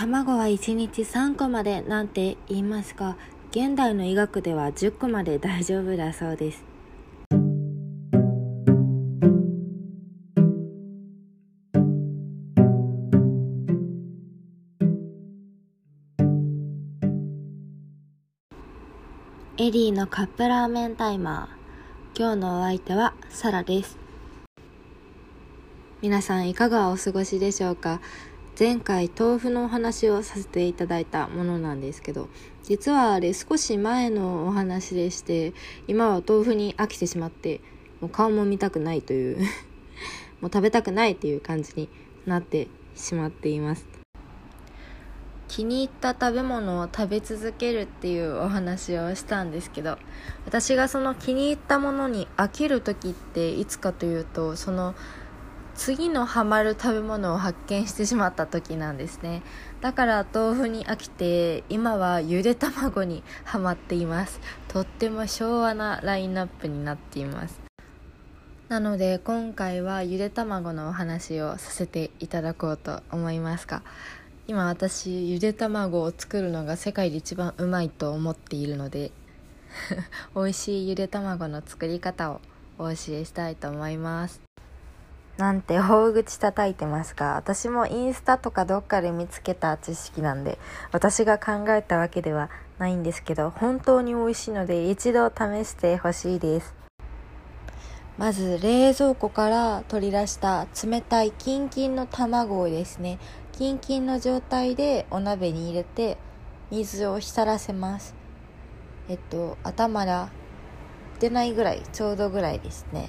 卵は1日3個までなんて言いますが現代の医学では10個まで大丈夫だそうです。エリーのカップラーメンタイマー。今日のお相手はサラです。皆さんいかがお過ごしでしょうか。前回豆腐のお話をさせていただいたものなんですけど実はあれ少し前のお話でして今は豆腐に飽きてしまってもう顔も見たくないという もう食べたくないっていう感じになってしまっています。気に入った食べ物を食べ続けるっていうお話をしたんですけど私がその気に入ったものに飽きる時っていつかというとその次のハマる食べ物を発見してしまった時なんですね。だから豆腐に飽きて今はゆで卵にハマっています。とっても昭和なラインナップになっています。なので今回はゆで卵のお話をさせていただこうと思いますが今私ゆで卵を作るのが世界で一番うまいと思っているので 美味しいゆで卵の作り方をお教えしたいと思います。なんて大口叩いてますが私もインスタとかどっかで見つけた知識なんで私が考えたわけではないんですけど本当に美味しいので一度試してほしいです。まず冷蔵庫から取り出した冷たいキンキンの卵をですねキンキンの状態でお鍋に入れて水を浸らせます。えっと頭が出ないぐらいちょうどぐらいですね。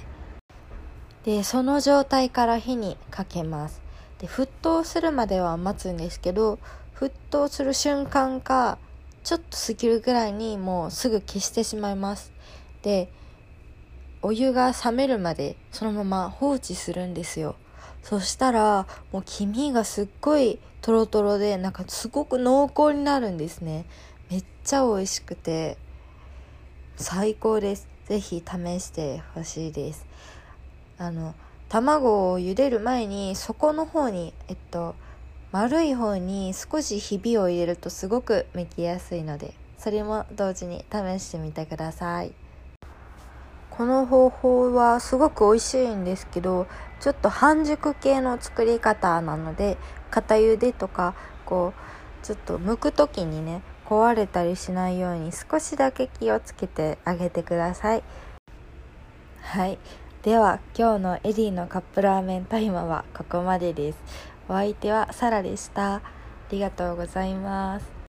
でその状態から火にかけます。で沸騰するまでは待つんですけど沸騰する瞬間かちょっと過ぎるぐらいにもうすぐ消してしまいます。でお湯が冷めるまでそのまま放置するんですよ。そしたらもう黄身がすっごいトロトロでなんかすごく濃厚になるんですね。めっちゃ美味しくて最高です。是非試してほしいです。あの卵を茹でる前に底の方にえっと丸い方に少しひびを入れるとすごく剥きやすいのでそれも同時に試してみてください。この方法はすごく美味しいんですけどちょっと半熟系の作り方なので片茹でとかこうちょっと剥く時にね壊れたりしないように少しだけ気をつけてあげてください。はい。では今日のエディのカップラーメンタイムはここまでです。お相手はサラでした。ありがとうございます。